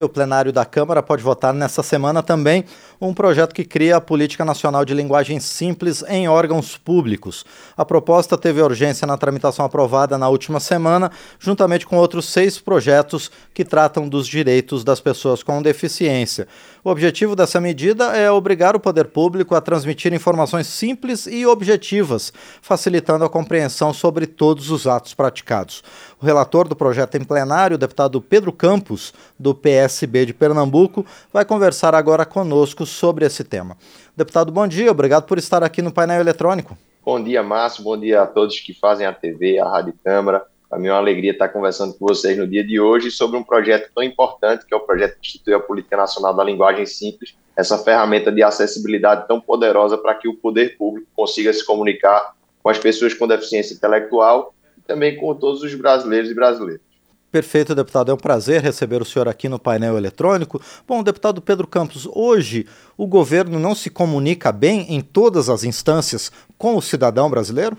O plenário da Câmara pode votar nessa semana também um projeto que cria a Política Nacional de Linguagem Simples em órgãos públicos. A proposta teve urgência na tramitação aprovada na última semana, juntamente com outros seis projetos que tratam dos direitos das pessoas com deficiência. O objetivo dessa medida é obrigar o poder público a transmitir informações simples e objetivas, facilitando a compreensão sobre todos os atos praticados. O relator do projeto em plenário, o deputado Pedro Campos, do PS PSB de Pernambuco, vai conversar agora conosco sobre esse tema. Deputado, bom dia, obrigado por estar aqui no painel eletrônico. Bom dia, Márcio, bom dia a todos que fazem a TV, a Rádio Câmara. Para mim é uma alegria estar conversando com vocês no dia de hoje sobre um projeto tão importante que é o projeto que institui a Política Nacional da Linguagem Simples, essa ferramenta de acessibilidade tão poderosa para que o poder público consiga se comunicar com as pessoas com deficiência intelectual e também com todos os brasileiros e brasileiras. Perfeito, deputado. É um prazer receber o senhor aqui no painel eletrônico. Bom, deputado Pedro Campos, hoje o governo não se comunica bem em todas as instâncias com o cidadão brasileiro?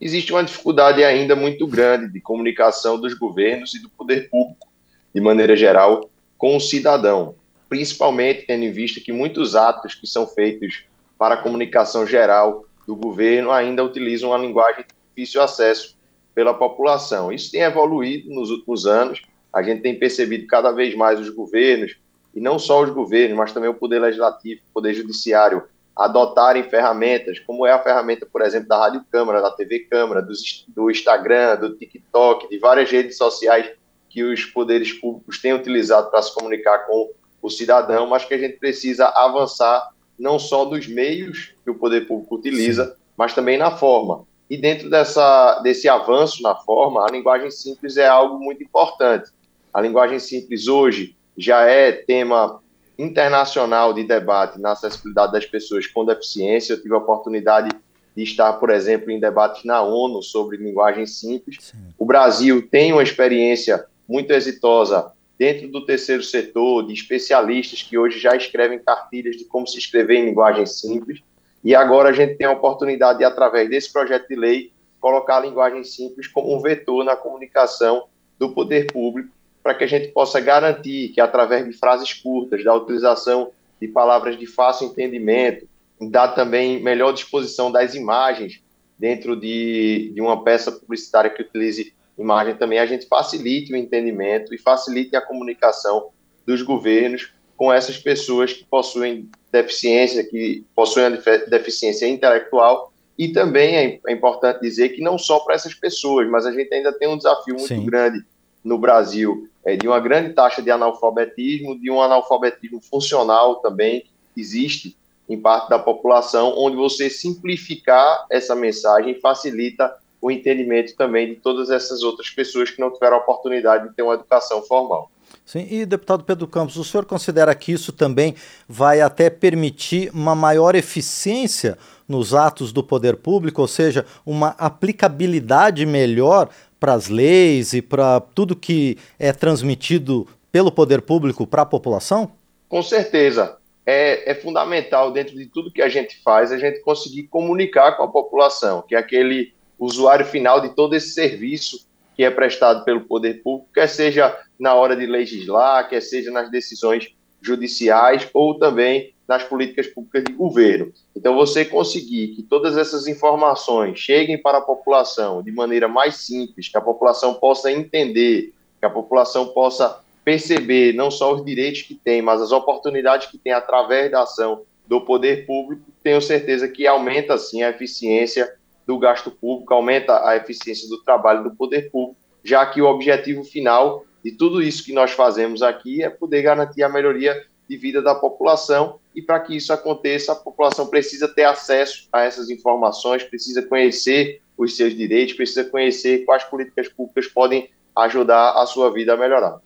Existe uma dificuldade ainda muito grande de comunicação dos governos e do poder público, de maneira geral, com o cidadão, principalmente tendo em vista que muitos atos que são feitos para a comunicação geral do governo ainda utilizam uma linguagem de difícil acesso pela população. Isso tem evoluído nos últimos anos, a gente tem percebido cada vez mais os governos, e não só os governos, mas também o Poder Legislativo, o Poder Judiciário, adotarem ferramentas, como é a ferramenta, por exemplo, da Rádio Câmara, da TV Câmara, do, do Instagram, do TikTok, de várias redes sociais que os poderes públicos têm utilizado para se comunicar com o cidadão, mas que a gente precisa avançar não só dos meios que o poder público utiliza, Sim. mas também na forma. E dentro dessa, desse avanço na forma, a linguagem simples é algo muito importante. A linguagem simples hoje já é tema internacional de debate na acessibilidade das pessoas com deficiência. Eu tive a oportunidade de estar, por exemplo, em debates na ONU sobre linguagem simples. Sim. O Brasil tem uma experiência muito exitosa dentro do terceiro setor, de especialistas que hoje já escrevem cartilhas de como se escrever em linguagem simples. E agora a gente tem a oportunidade de, através desse projeto de lei, colocar a linguagem simples como um vetor na comunicação do poder público, para que a gente possa garantir que, através de frases curtas, da utilização de palavras de fácil entendimento, da também melhor disposição das imagens dentro de, de uma peça publicitária que utilize imagem também, a gente facilite o entendimento e facilite a comunicação dos governos com essas pessoas que possuem deficiência, que possuem a deficiência intelectual. E também é, é importante dizer que não só para essas pessoas, mas a gente ainda tem um desafio muito Sim. grande no Brasil, é, de uma grande taxa de analfabetismo, de um analfabetismo funcional também que existe em parte da população, onde você simplificar essa mensagem facilita o entendimento também de todas essas outras pessoas que não tiveram a oportunidade de ter uma educação formal. Sim, e deputado Pedro Campos, o senhor considera que isso também vai até permitir uma maior eficiência nos atos do poder público, ou seja, uma aplicabilidade melhor para as leis e para tudo que é transmitido pelo poder público para a população? Com certeza. É, é, fundamental, dentro de tudo que a gente faz, a gente conseguir comunicar com a população, que é aquele usuário final de todo esse serviço que é prestado pelo poder público, quer seja na hora de legislar, quer seja nas decisões judiciais ou também nas políticas públicas de governo. Então, você conseguir que todas essas informações cheguem para a população de maneira mais simples, que a população possa entender, que a população possa perceber não só os direitos que tem, mas as oportunidades que tem através da ação do poder público, tenho certeza que aumenta, sim, a eficiência do gasto público, aumenta a eficiência do trabalho do poder público, já que o objetivo final de tudo isso que nós fazemos aqui é poder garantir a melhoria de vida da população e para que isso aconteça, a população precisa ter acesso a essas informações, precisa conhecer os seus direitos, precisa conhecer quais políticas públicas podem ajudar a sua vida a melhorar.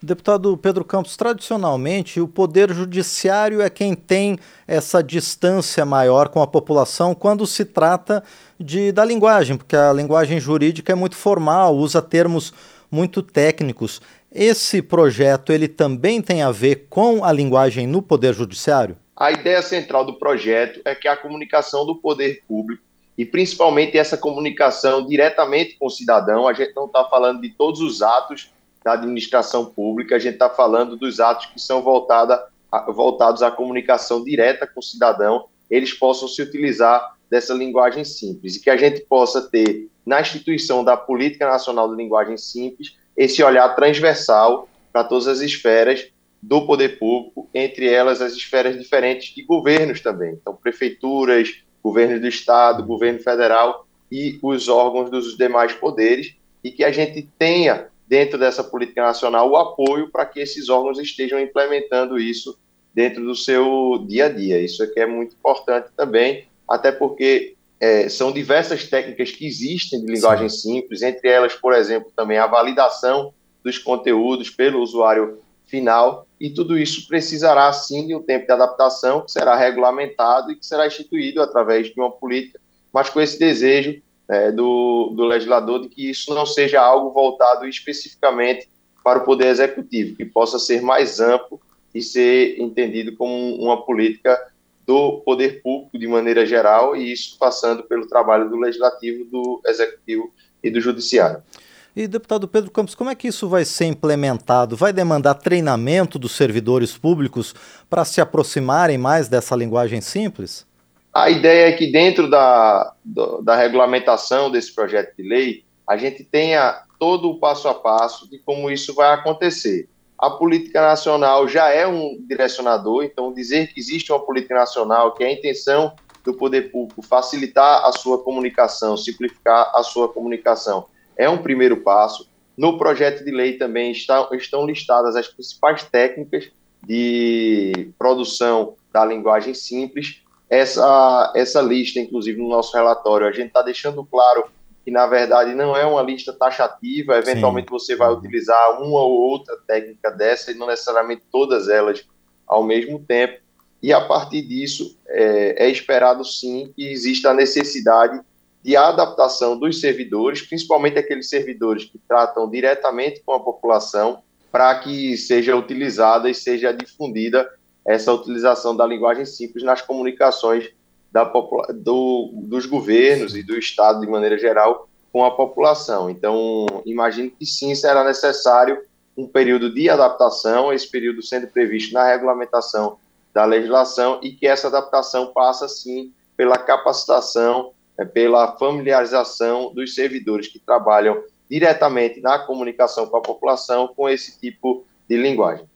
Deputado Pedro Campos, tradicionalmente o Poder Judiciário é quem tem essa distância maior com a população quando se trata de, da linguagem, porque a linguagem jurídica é muito formal, usa termos muito técnicos. Esse projeto ele também tem a ver com a linguagem no Poder Judiciário? A ideia central do projeto é que a comunicação do poder público e principalmente essa comunicação diretamente com o cidadão, a gente não está falando de todos os atos da administração pública, a gente está falando dos atos que são voltada, voltados à comunicação direta com o cidadão, eles possam se utilizar dessa linguagem simples. E que a gente possa ter na instituição da Política Nacional de Linguagem Simples esse olhar transversal para todas as esferas do poder público, entre elas as esferas diferentes de governos também, então prefeituras, governo do estado, governo federal e os órgãos dos demais poderes, e que a gente tenha dentro dessa política nacional o apoio para que esses órgãos estejam implementando isso dentro do seu dia a dia. Isso aqui é muito importante também, até porque é, são diversas técnicas que existem de linguagem Sim. simples, entre elas, por exemplo, também a validação dos conteúdos pelo usuário final, e tudo isso precisará, sim, de um tempo de adaptação que será regulamentado e que será instituído através de uma política, mas com esse desejo é, do, do legislador de que isso não seja algo voltado especificamente para o Poder Executivo, que possa ser mais amplo e ser entendido como uma política do poder público de maneira geral, e isso passando pelo trabalho do Legislativo, do Executivo e do Judiciário. E, deputado Pedro Campos, como é que isso vai ser implementado? Vai demandar treinamento dos servidores públicos para se aproximarem mais dessa linguagem simples? A ideia é que, dentro da, da regulamentação desse projeto de lei, a gente tenha todo o passo a passo de como isso vai acontecer. A política nacional já é um direcionador, então dizer que existe uma política nacional, que é a intenção do poder público facilitar a sua comunicação, simplificar a sua comunicação, é um primeiro passo. No projeto de lei também está, estão listadas as principais técnicas de produção da linguagem simples essa, essa lista, inclusive no nosso relatório, a gente está deixando claro que, na verdade, não é uma lista taxativa, eventualmente Sim. você vai utilizar uma ou outra técnica dessa e não necessariamente todas elas ao mesmo tempo. E a partir disso, é, é esperado sim que exista a necessidade de adaptação dos servidores, principalmente aqueles servidores que tratam diretamente com a população, para que seja utilizada e seja difundida essa utilização da linguagem simples nas comunicações da, do, dos governos e do Estado, de maneira geral, com a população. Então, imagino que sim, será necessário um período de adaptação, esse período sendo previsto na regulamentação da legislação, e que essa adaptação passa, sim, pela capacitação, é, pela familiarização dos servidores que trabalham diretamente na comunicação com a população com esse tipo de linguagem.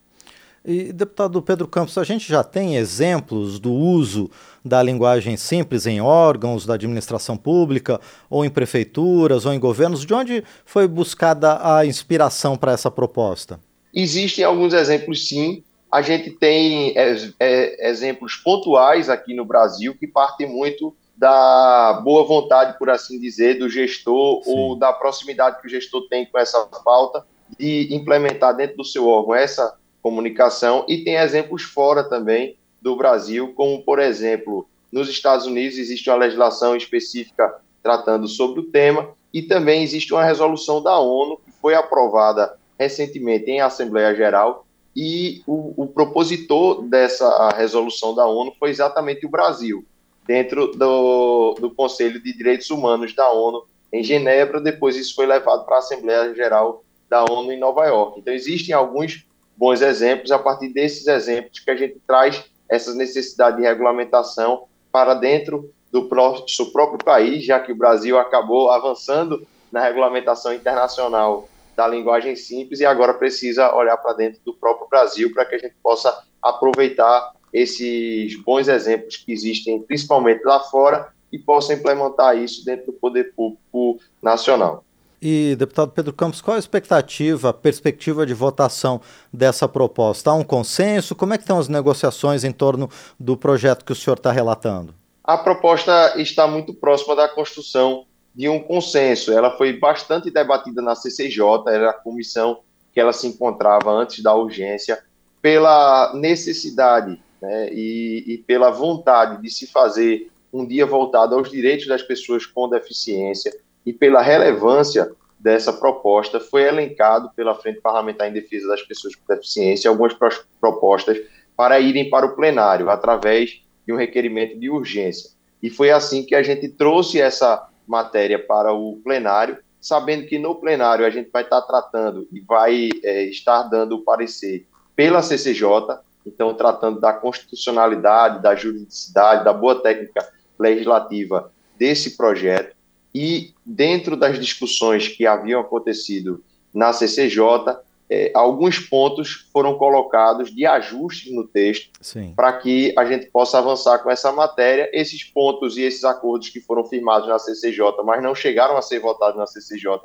E, deputado Pedro Campos, a gente já tem exemplos do uso da linguagem simples em órgãos da administração pública, ou em prefeituras, ou em governos? De onde foi buscada a inspiração para essa proposta? Existem alguns exemplos, sim. A gente tem é, é, exemplos pontuais aqui no Brasil que partem muito da boa vontade, por assim dizer, do gestor sim. ou da proximidade que o gestor tem com essa pauta de implementar dentro do seu órgão essa comunicação e tem exemplos fora também do Brasil, como por exemplo, nos Estados Unidos existe uma legislação específica tratando sobre o tema e também existe uma resolução da ONU que foi aprovada recentemente em Assembleia Geral e o, o propositor dessa resolução da ONU foi exatamente o Brasil, dentro do, do Conselho de Direitos Humanos da ONU em Genebra, depois isso foi levado para a Assembleia Geral da ONU em Nova York. Então existem alguns bons exemplos, a partir desses exemplos que a gente traz essa necessidade de regulamentação para dentro do nosso próprio país, já que o Brasil acabou avançando na regulamentação internacional da linguagem simples e agora precisa olhar para dentro do próprio Brasil para que a gente possa aproveitar esses bons exemplos que existem, principalmente lá fora, e possa implementar isso dentro do poder público nacional. E, deputado Pedro Campos, qual a expectativa, a perspectiva de votação dessa proposta? Há um consenso? Como é que estão as negociações em torno do projeto que o senhor está relatando? A proposta está muito próxima da construção de um consenso. Ela foi bastante debatida na CCJ, era a comissão que ela se encontrava antes da urgência, pela necessidade né, e, e pela vontade de se fazer um dia voltado aos direitos das pessoas com deficiência, e pela relevância dessa proposta, foi elencado pela Frente Parlamentar em Defesa das Pessoas com Deficiência algumas propostas para irem para o plenário, através de um requerimento de urgência. E foi assim que a gente trouxe essa matéria para o plenário sabendo que no plenário a gente vai estar tratando e vai é, estar dando o parecer pela CCJ, então tratando da constitucionalidade, da juridicidade, da boa técnica legislativa desse projeto, e dentro das discussões que haviam acontecido na CCJ, é, alguns pontos foram colocados de ajustes no texto para que a gente possa avançar com essa matéria. Esses pontos e esses acordos que foram firmados na CCJ, mas não chegaram a ser votados na CCJ,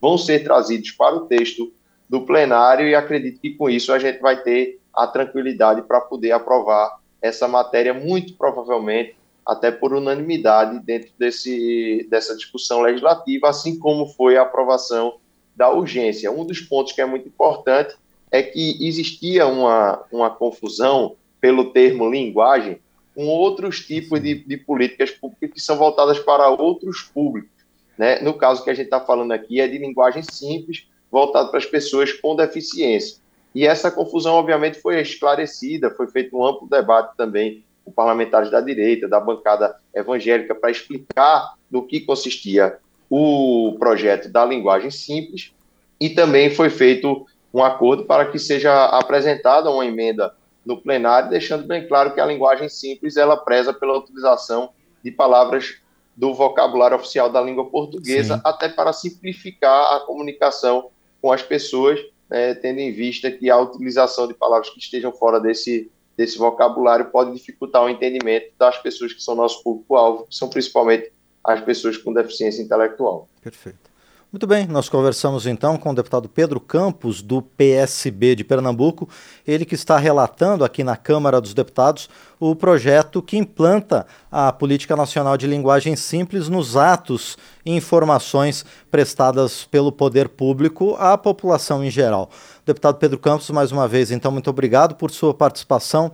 vão ser trazidos para o texto do plenário e acredito que com isso a gente vai ter a tranquilidade para poder aprovar essa matéria, muito provavelmente até por unanimidade dentro desse, dessa discussão legislativa, assim como foi a aprovação da urgência. Um dos pontos que é muito importante é que existia uma, uma confusão pelo termo linguagem com outros tipos de, de políticas públicas que são voltadas para outros públicos. Né? No caso que a gente está falando aqui é de linguagem simples, voltada para as pessoas com deficiência. E essa confusão, obviamente, foi esclarecida, foi feito um amplo debate também com parlamentares da direita, da bancada evangélica, para explicar no que consistia o projeto da linguagem simples e também foi feito um acordo para que seja apresentada uma emenda no plenário, deixando bem claro que a linguagem simples ela preza pela utilização de palavras do vocabulário oficial da língua portuguesa, Sim. até para simplificar a comunicação com as pessoas, né, tendo em vista que a utilização de palavras que estejam fora desse, desse vocabulário pode dificultar o entendimento das pessoas que são nosso público-alvo, que são principalmente as pessoas com deficiência intelectual. Perfeito. Muito bem, nós conversamos então com o deputado Pedro Campos, do PSB de Pernambuco, ele que está relatando aqui na Câmara dos Deputados o projeto que implanta a Política Nacional de Linguagem Simples nos atos e informações prestadas pelo poder público à população em geral. Deputado Pedro Campos, mais uma vez, então, muito obrigado por sua participação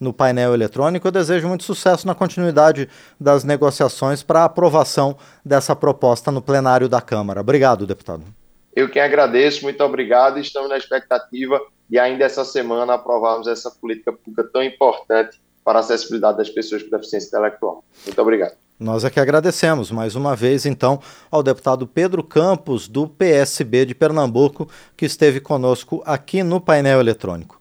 no painel eletrônico. Eu desejo muito sucesso na continuidade das negociações para a aprovação dessa proposta no plenário da Câmara. Obrigado, deputado. Eu que agradeço, muito obrigado. Estamos na expectativa de ainda essa semana aprovarmos essa política pública tão importante para a acessibilidade das pessoas com deficiência intelectual. Muito obrigado. Nós é que agradecemos mais uma vez, então, ao deputado Pedro Campos, do PSB de Pernambuco, que esteve conosco aqui no painel eletrônico.